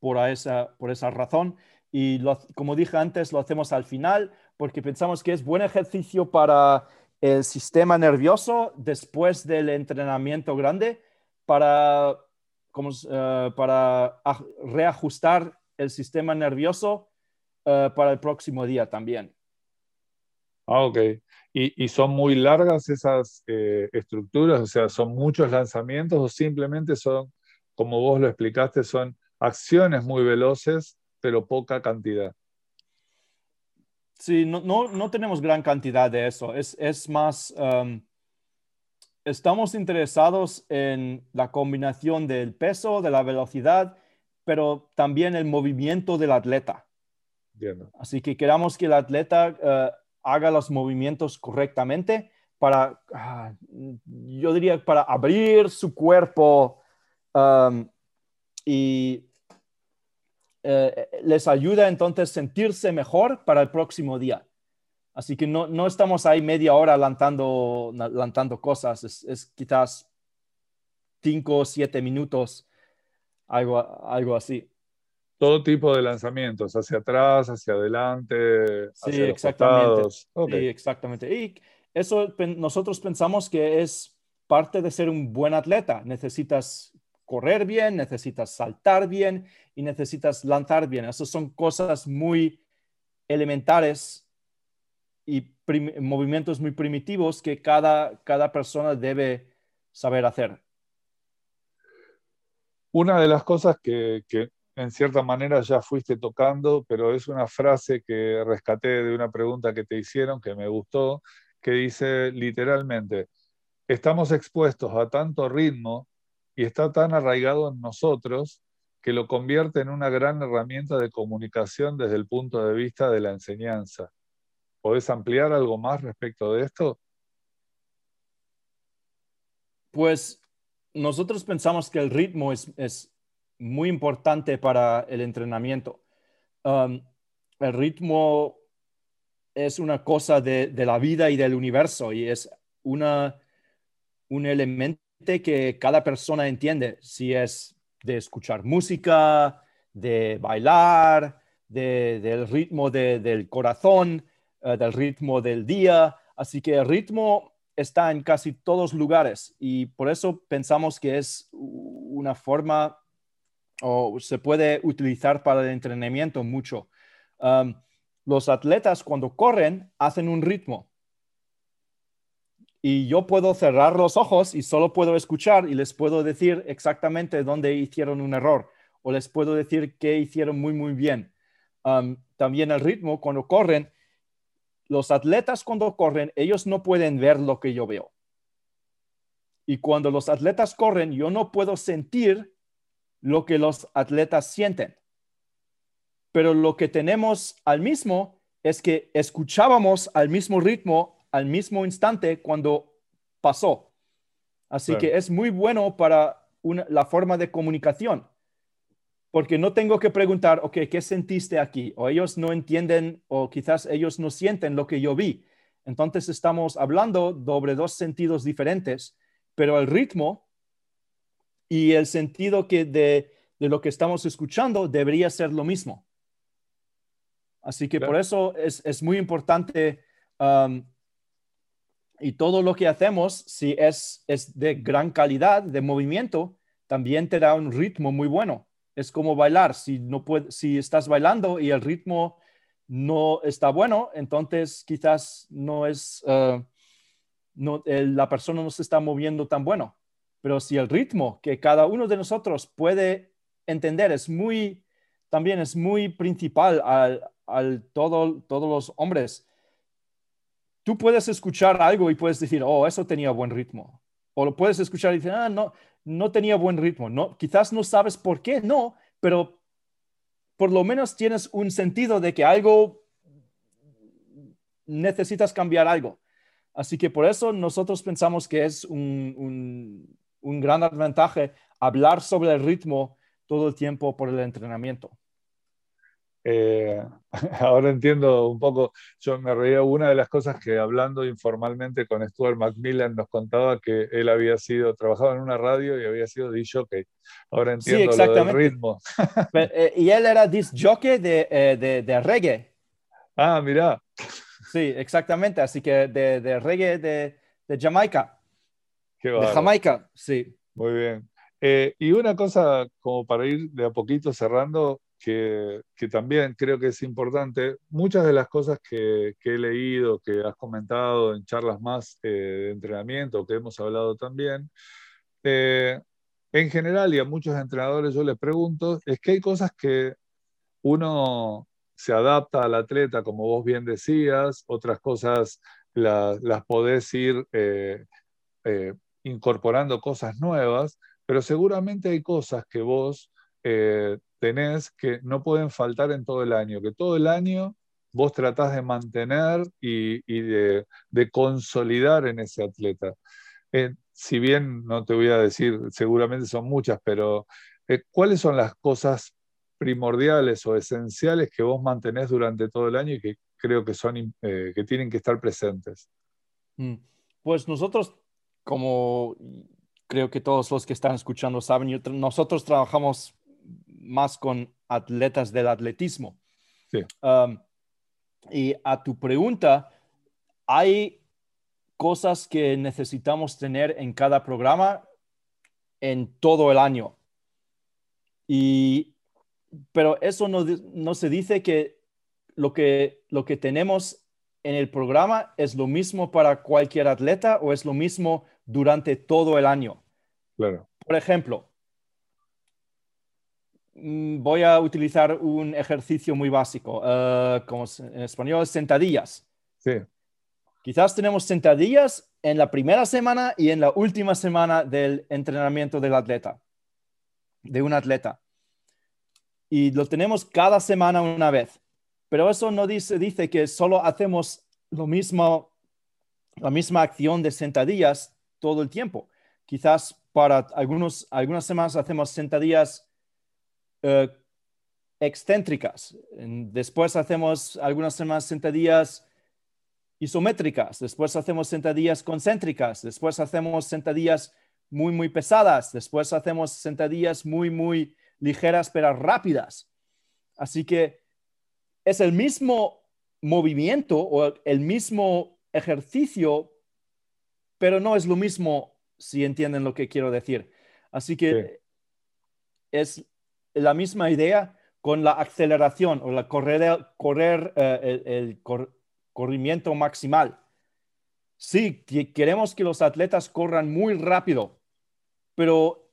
por, esa, por esa razón. Y como dije antes, lo hacemos al final porque pensamos que es buen ejercicio para el sistema nervioso después del entrenamiento grande para, como, uh, para reajustar el sistema nervioso uh, para el próximo día también. Ah, ok. ¿Y, son muy largas esas eh, estructuras? O sea, ¿son muchos lanzamientos o simplemente son, como vos lo explicaste, son acciones muy veloces, pero poca cantidad? Sí, no, no, tenemos gran cantidad de eso. Es, más, um, estamos interesados en la combinación del peso, de la velocidad, pero también el movimiento del atleta. Así que queramos que el atleta uh, haga los movimientos correctamente para, ah, yo diría, para abrir su cuerpo um, y eh, les ayuda entonces sentirse mejor para el próximo día. Así que no, no estamos ahí media hora lanzando, cosas, es, es quizás cinco o siete minutos, algo, algo así todo tipo de lanzamientos, hacia atrás, hacia adelante, sí, exactamente. Sí, exactamente. Y eso nosotros pensamos que es parte de ser un buen atleta. Necesitas correr bien, necesitas saltar bien y necesitas lanzar bien. Esas son cosas muy elementares y movimientos muy primitivos que cada, cada persona debe saber hacer. Una de las cosas que, que en cierta manera ya fuiste tocando, pero es una frase que rescaté de una pregunta que te hicieron que me gustó, que dice literalmente, estamos expuestos a tanto ritmo y está tan arraigado en nosotros que lo convierte en una gran herramienta de comunicación desde el punto de vista de la enseñanza. ¿Podés ampliar algo más respecto de esto? Pues nosotros pensamos que el ritmo es, es muy importante para el entrenamiento. Um, el ritmo es una cosa de, la vida y del universo y es una, un elemento que cada persona entiende, si es de escuchar música, de bailar, del ritmo del corazón, eh, del ritmo del día. Así que el ritmo está en casi todos lugares y por eso pensamos que es una forma o se puede utilizar para el entrenamiento mucho. Los atletas cuando corren hacen un ritmo. Y yo puedo cerrar los ojos y solo puedo escuchar y les puedo decir exactamente dónde hicieron un error o les puedo decir qué hicieron muy, muy bien. También el ritmo, cuando corren, los atletas cuando corren, ellos no pueden ver lo que yo veo. Y cuando los atletas corren, yo no puedo sentir lo que los atletas sienten. Pero lo que tenemos al mismo es que escuchábamos al mismo ritmo, al mismo instante cuando pasó. Así que es muy bueno para la forma de comunicación, porque no tengo que preguntar, ok, ¿qué sentiste aquí? O ellos no entienden o quizás ellos no sienten lo que yo vi. Entonces estamos hablando sobre dos sentidos diferentes, pero el ritmo y el sentido que de, lo que estamos escuchando debería ser lo mismo. Así que por eso es, muy importante um, y todo lo que hacemos, si es, es de gran calidad de movimiento, también te da un ritmo muy bueno. Es como bailar. Si, no puede, si estás bailando y el ritmo no está bueno, entonces quizás no es, uh, no, la persona no se está moviendo tan bueno. Pero si el ritmo que cada uno de nosotros puede entender es muy, también es muy principal al, al todo, todos los hombres. Tú puedes escuchar algo y puedes decir, oh, eso tenía buen ritmo. O lo puedes escuchar y decir, ah, no, no tenía buen ritmo. No, quizás no sabes por qué, no, pero por lo menos tienes un sentido de que algo necesitas cambiar algo. Así que por eso nosotros pensamos que es un, un, gran ventaja hablar sobre el ritmo todo el tiempo por el entrenamiento. Eh, ahora entiendo un poco, yo me reía, una de las cosas que hablando informalmente con Stuart Macmillan nos contaba que él había sido, trabajaba en una radio y había sido disc jockey. Ahora entiendo sí, lo del ritmo. Eh, y él era disc jockey de, eh, de, de reggae. Ah, mira. Sí, exactamente. Así que de, de reggae de, de Jamaica. De Jamaica, sí. Muy bien. Eh, y una cosa, como para ir de a poquito cerrando, que, que también creo que es importante, muchas de las cosas que, que he leído, que has comentado en charlas más eh, de entrenamiento, que hemos hablado también, eh, en general y a muchos entrenadores yo les pregunto, es que hay cosas que uno se adapta al atleta, como vos bien decías, otras cosas las podés ir eh, eh, incorporando cosas nuevas, pero seguramente hay cosas que vos eh, tenés que no pueden faltar en todo el año, que todo el año vos tratás de mantener y, de, consolidar en ese atleta. si bien no te voy a decir, seguramente son muchas, pero ¿cuáles son las cosas primordiales o esenciales que vos mantenés durante todo el año y que creo que, son, eh, que tienen que estar presentes? Mm. Pues nosotros, como creo que todos los que están escuchando saben, nosotros trabajamos más con atletas del atletismo. Sí. y a tu pregunta, hay cosas que necesitamos tener en cada programa en todo el año. Y pero eso no, se dice que lo, que lo que tenemos en el programa es lo mismo para cualquier atleta o es lo mismo durante todo el año. Claro. Por ejemplo, mm, voy a utilizar un ejercicio muy básico, eh, como en español, sentadillas. Sí. Quizás tenemos sentadillas en la primera semana y en la última semana del entrenamiento del atleta, de un atleta y lo tenemos cada semana una vez. Pero eso no dice, dice que solo hacemos lo mismo, la misma acción de sentadillas todo el tiempo. Quizás para algunos, algunas semanas hacemos sentadillas eh, excéntricas. Después hacemos algunas semanas sentadillas isométricas. Después hacemos sentadillas concéntricas. Después hacemos sentadillas muy, muy pesadas. Después hacemos sentadillas muy, muy ligeras pero rápidas. Así que es el mismo movimiento o el mismo ejercicio, pero no es lo mismo si entienden lo que quiero decir. Así que es la misma idea con la aceleración o la correr, correr eh, el, corrimiento maximal. Sí, queremos que los atletas corran muy rápido, pero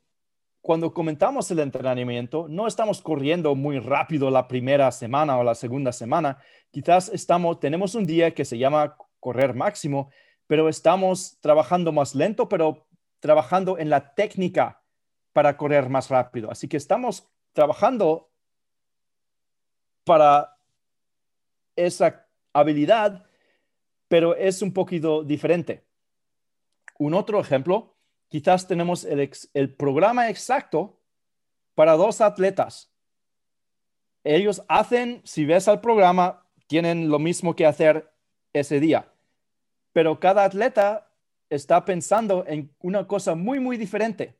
cuando comentamos el entrenamiento, no estamos corriendo muy rápido la primera semana o la segunda semana. Quizás estamos, tenemos un día que se llama correr máximo, pero estamos trabajando más lento, pero trabajando en la técnica para correr más rápido. Así que estamos trabajando para esa habilidad, pero es un poquito diferente. Un otro ejemplo, quizás tenemos el, programa exacto para dos atletas. Ellos hacen, si ves al programa, tienen lo mismo que hacer ese día, pero cada atleta está pensando en una cosa muy, muy diferente.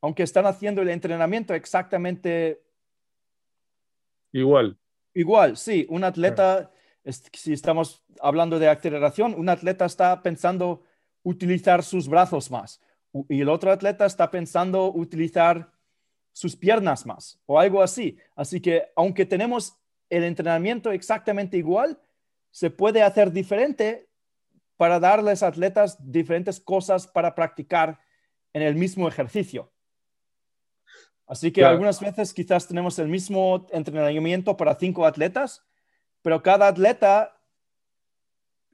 Aunque están haciendo el entrenamiento exactamente igual. Igual, sí. Un atleta, si estamos hablando de aceleración, un atleta está pensando utilizar sus brazos más y el otro atleta está pensando utilizar sus piernas más o algo así. Así que aunque tenemos el entrenamiento exactamente igual, se puede hacer diferente para darles a atletas diferentes cosas para practicar en el mismo ejercicio. Así que algunas veces quizás tenemos el mismo entrenamiento para cinco atletas, pero cada atleta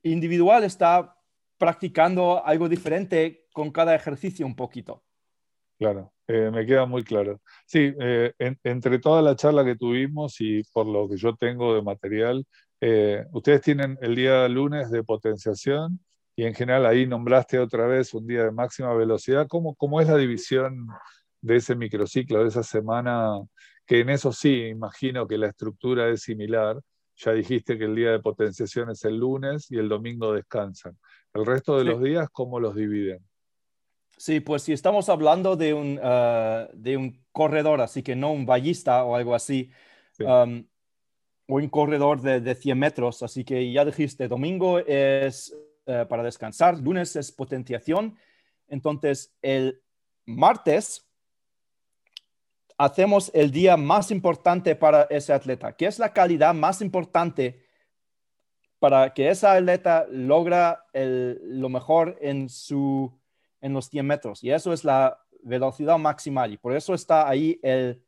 individual está practicando algo diferente con cada ejercicio un poquito. Claro, eh, me queda muy claro. Sí, eh, entre toda la charla que tuvimos y por lo que yo tengo de material, eh, ustedes tienen el día lunes de potenciación y en general ahí nombraste otra vez un día de máxima velocidad. ¿Cómo, cómo es la división de ese microciclo, de esa semana? Que en eso sí, imagino que la estructura es similar. Ya dijiste que el día de potenciación es el lunes y el domingo descansan. ¿El resto de los días cómo los dividen? Sí, pues si estamos hablando de un, ah, de un corredor, así que no un ballista o algo así, un corredor de, de, 100 metros. Así que ya dijiste, domingo es eh, para descansar, lunes es potenciación. Entonces, el martes hacemos el día más importante para ese atleta. ¿Qué es la calidad más importante para que ese atleta logra lo mejor en, su, en los 100 metros? Y eso es la velocidad maximal. Y por eso está ahí el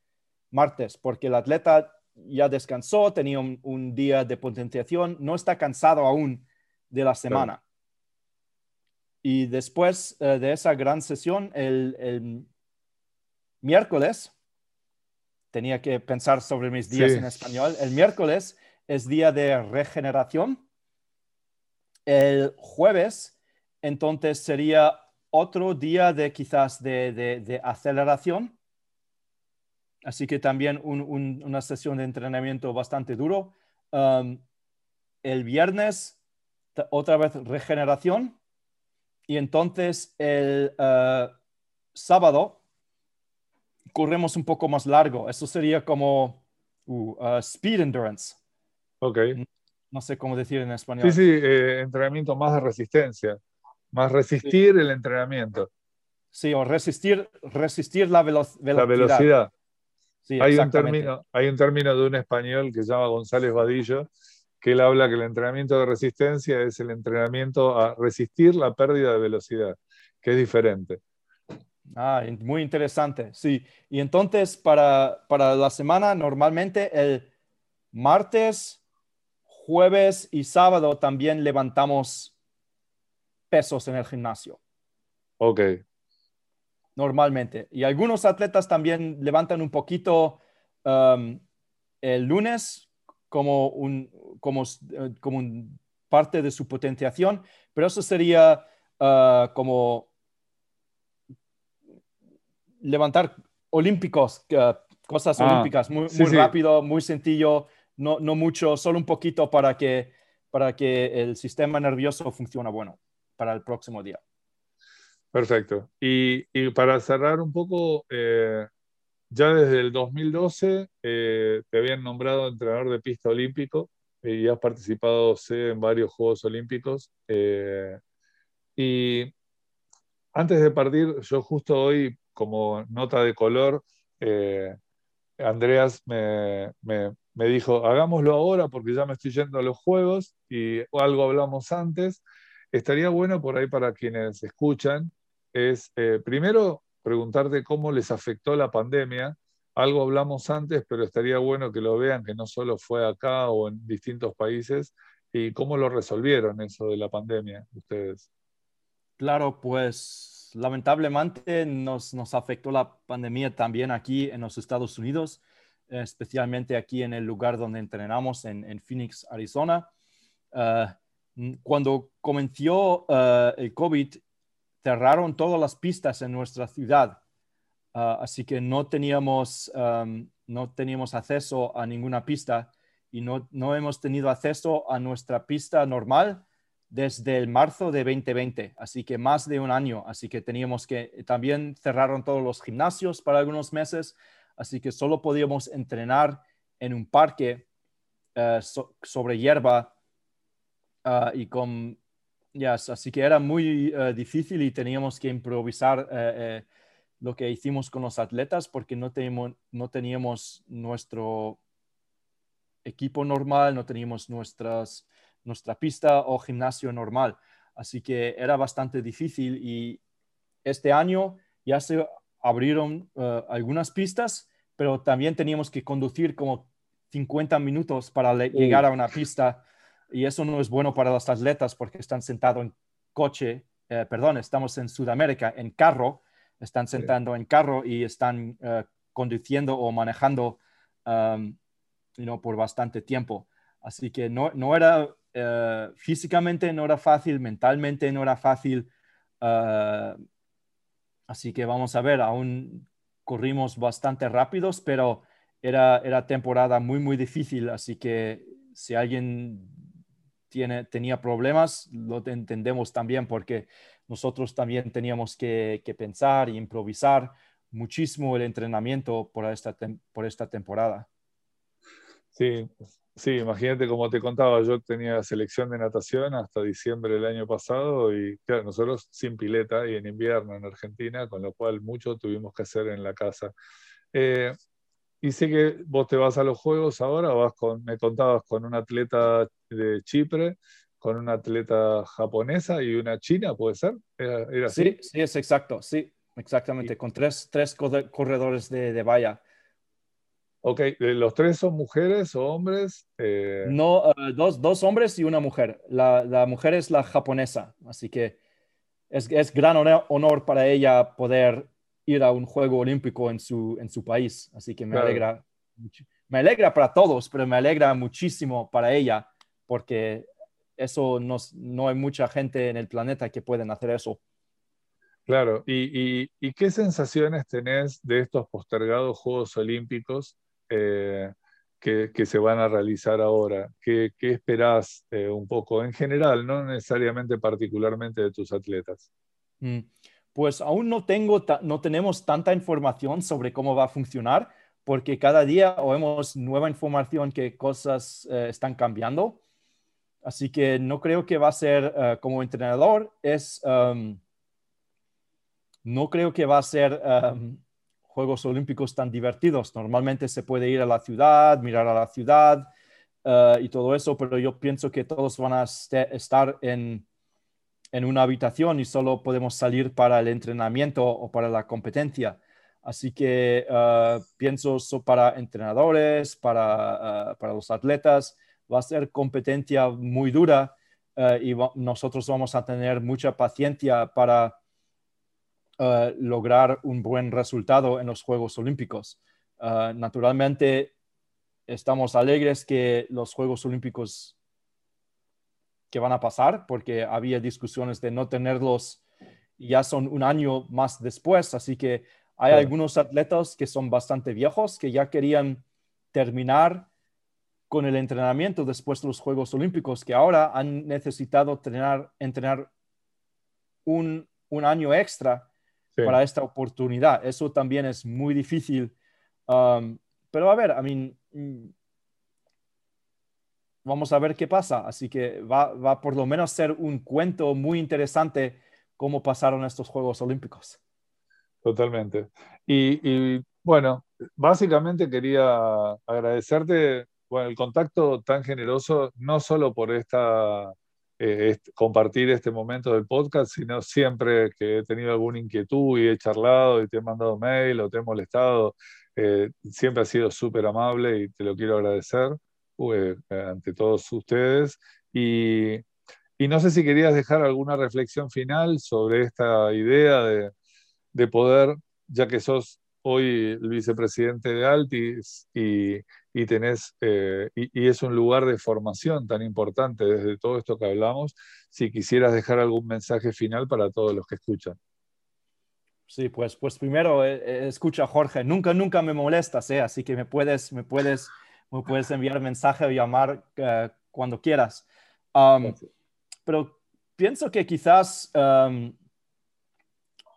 martes, porque el atleta ya descansó, tenía un, día de potenciación, no está cansado aún de la semana. Y después eh, de esa gran sesión, el, miércoles, tenía que pensar sobre mis días en español, el miércoles es día de regeneración. El jueves, entonces, sería otro día de quizás de aceleración Así que también una sesión de entrenamiento bastante duro. Um, el viernes, otra vez regeneración. Y entonces el uh, sábado, corremos un poco más largo. Eso sería como uh, uh, speed endurance. Ok. No sé cómo decir en español. Sí, sí, eh, entrenamiento más de resistencia. Más resistir el entrenamiento. Sí, o resistir, resistir la, velocidad. La velocidad hay, un término, hay un término de un español que se llama González Vadillo, que él habla que el entrenamiento de resistencia es el entrenamiento a resistir la pérdida de velocidad, que es diferente. Ah, muy interesante, sí. Y entonces para, para la semana, normalmente el martes, jueves y sábado también levantamos pesos en el gimnasio. Ok, normalmente. Y algunos atletas también levantan un poquito um, el lunes como un, como, eh, como parte de su potenciación, pero eso sería uh, como levantar olímpicos, cosas ah, olímpicas, muy, rápido, muy sencillo, no, no, mucho, solo un poquito para que, para que el sistema nervioso funcione bueno para el próximo día. Perfecto. Y, para cerrar un poco, eh, ya desde el 2012 eh, te habían nombrado entrenador de pista olímpico y has participado en varios Juegos Olímpicos. Eh, y antes de partir, yo justo hoy, como nota de color, Andreas me, me, dijo, hagámoslo ahora porque ya me estoy yendo a los juegos y algo hablamos antes. Estaría bueno por ahí para quienes escuchan, es eh, primero preguntarte cómo les afectó la pandemia. Algo hablamos antes, pero estaría bueno que lo vean, que no solo fue acá o en distintos países, y cómo lo resolvieron eso de la pandemia ustedes. Claro, pues lamentablemente nos, nos afectó la pandemia también aquí en los Estados Unidos, especialmente aquí en el lugar donde entrenamos, en, Phoenix, Arizona. Ah, cuando comenzó ah, el COVID, cerraron todas las pistas en nuestra ciudad, ah, así que no teníamos, no teníamos acceso a ninguna pista y no, no hemos tenido acceso a nuestra pista normal desde el marzo de 2020, así que más de un año, así que teníamos que, también cerraron todos los gimnasios para algunos meses, así que solo podíamos entrenar en un parque eh, sobre hierba ah, y con, ya, así que era muy eh, difícil y teníamos que improvisar eh, lo que hicimos con los atletas porque no teníamos, no teníamos nuestro equipo normal, no teníamos nuestras nuestra pista o gimnasio normal. Así que era bastante difícil y este año ya se abrieron algunas pistas, pero también teníamos que conducir como 50 minutos para llegar a una pista y eso no es bueno para los atletas porque están sentados en coche, eh, perdón, estamos en Sudamérica, en carro, están sentando en carro y están eh, conduciendo o manejando um, por bastante tiempo. Así que no, no era eh, físicamente no era fácil, mentalmente no era fácil. Eh, así que vamos a ver, aún corrimos bastante rápidos, pero era, era temporada muy, muy difícil. Así que si alguien tiene, tenía problemas, lo entendemos también porque nosotros también teníamos que, que pensar e improvisar muchísimo el entrenamiento por esta, por esta temporada. Sí, Sí, imagínate como te contaba, yo tenía selección de natación hasta diciembre del año pasado y claro, nosotros sin pileta y en invierno en Argentina, con lo cual mucho tuvimos que hacer en la casa. Eh, y sé que vos te vas a los juegos ahora, vas con, me contabas con un atleta de Chipre, con una atleta japonesa y una china, ¿puede ser? ¿Era, Sí, sí, es exacto, sí, exactamente, con tres, tres corredores de, de valla. Ok, ¿los tres son mujeres o hombres? Eh, no, eh, dos, dos, hombres y una mujer. La, la, mujer es la japonesa, así que es, es gran honor, para ella poder ir a un juego olímpico en su, en su país. Así que me alegra, me alegra para todos, pero me alegra muchísimo para ella, porque eso no, no hay mucha gente en el planeta que pueden hacer eso. Claro, ¿Y, y, y qué sensaciones tenés de estos postergados Juegos Olímpicos? Eh, que, se van a realizar ahora? ¿Qué, qué esperás eh, un poco en general, no necesariamente particularmente de tus atletas? Mm, pues aún no, tengo no tenemos tanta información sobre cómo va a funcionar, porque cada día oemos nueva información que cosas eh, están cambiando. Así que no creo que va a ser como entrenador, es, um, no creo que va a ser um, Juegos Olímpicos tan divertidos. Normalmente se puede ir a la ciudad, mirar a la ciudad eh, y todo eso, pero yo pienso que todos van a estar en, en una habitación y solo podemos salir para el entrenamiento o para la competencia. Así que uh, pienso para entrenadores, para, eh, para, los atletas, va a ser competencia muy dura y nosotros vamos a tener mucha paciencia para lograr un buen resultado en los Juegos Olímpicos. Naturalmente, estamos alegres que los Juegos Olímpicos que van a pasar, porque había discusiones de no tenerlos, ya son un año más después, así que hay algunos atletas que son bastante viejos, que ya querían terminar con el entrenamiento después de los Juegos Olímpicos, que ahora han necesitado entrenar, entrenar un, un año extra para esta oportunidad. Eso también es muy difícil. Um, pero a ver, I mean, vamos a ver qué pasa. Así que va, va por lo menos a ser un cuento muy interesante cómo pasaron estos Juegos Olímpicos. Totalmente. Y, bueno, básicamente quería agradecerte bueno, el contacto tan generoso, no solo por esta, eh, compartir este momento del podcast, sino siempre que he tenido alguna inquietud y he charlado y te he mandado mail o te he molestado, eh, siempre has sido súper amable y te lo quiero agradecer ante todos ustedes. Y, y, no sé si querías dejar alguna reflexión final sobre esta idea de, de poder, ya que sos hoy el vicepresidente de Altis y, y tenés, eh, y, es un lugar de formación tan importante desde todo esto que hablamos, si quisieras dejar algún mensaje final para todos los que escuchan. Sí, pues, pues primero, eh, eh, escucha Jorge, nunca, nunca me molestas, ¿eh? así que me puedes, me puedes, me puedes enviar mensaje o llamar cuando quieras. Um, pero pienso que quizás um,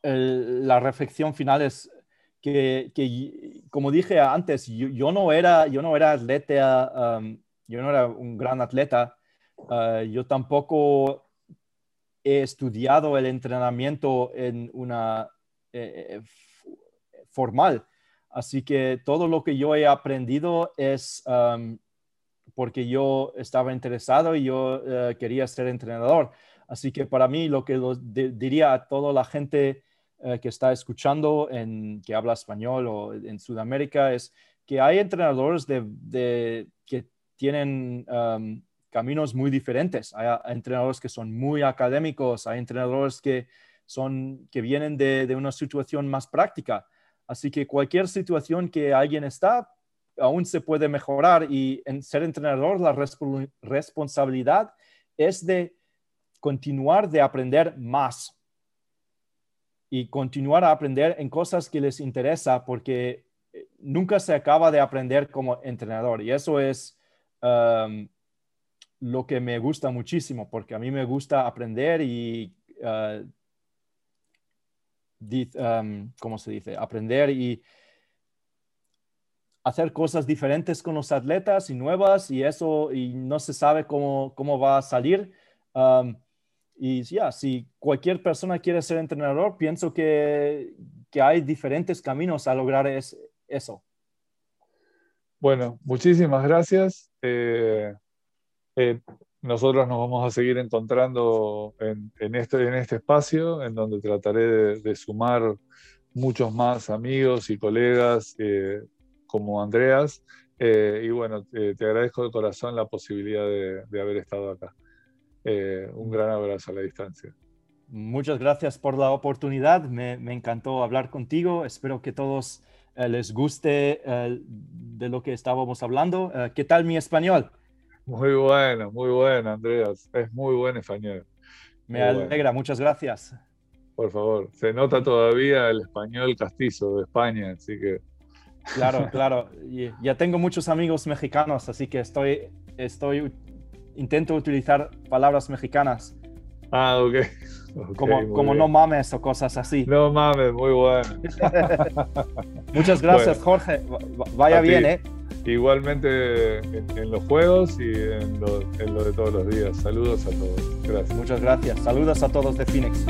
la reflexión final es que, que como dije antes, yo, no era, yo no era atleta, um, yo no era un gran atleta, uh, yo tampoco he estudiado el entrenamiento en una eh, eh, formal. Así que todo lo que yo he aprendido es porque yo estaba interesado y yo uh, quería ser entrenador. Así que para mí lo que diría a toda la gente eh, que está escuchando, que habla español o en Sudamérica, es que hay entrenadores que tienen caminos muy diferentes. Hay, entrenadores que son muy académicos, hay entrenadores que, son, que vienen de una situación más práctica. Así que cualquier situación que alguien está, aún se puede mejorar y en ser entrenador la responsabilidad es de continuar de aprender más y continuar a aprender en cosas que les interesa porque eh, nunca se acaba de aprender como entrenador y eso es lo que me gusta muchísimo porque a mí me gusta aprender y uh, um, ¿cómo se dice? Aprender y hacer cosas diferentes con los atletas y nuevas y eso y no se sabe cómo, cómo va a salir. Um, y ya, si cualquier persona quiere ser entrenador, pienso que, que hay diferentes caminos a lograr es, eso. Bueno, muchísimas gracias. Eh, eh, nosotros nos vamos a seguir encontrando en, en, este, en este espacio, en donde trataré de, sumar muchos más amigos y colegas eh, como Andreas. y bueno, te agradezco de corazón la posibilidad de, de haber estado acá. Eh, un gran abrazo a la distancia. Muchas gracias por la oportunidad. Me, encantó hablar contigo. Espero que todos eh, les guste eh, de lo que estábamos hablando. ¿Qué tal mi español? Muy bueno, muy bueno, Andreas. Es muy buen español. Me alegra, muchas gracias. Por favor, se nota todavía el español castizo de España, así que... Claro, claro. Ya tengo muchos amigos mexicanos, así que estoy, estoy intento utilizar palabras mexicanas. Ah, ok. como, como no mames o cosas así. No mames, muy bueno. Muchas gracias, Jorge. Vaya bien, ¿eh? Igualmente en, los juegos y en lo, en lo de todos los días. Saludos a todos. Gracias. Muchas gracias. Saludos a todos de Phoenix.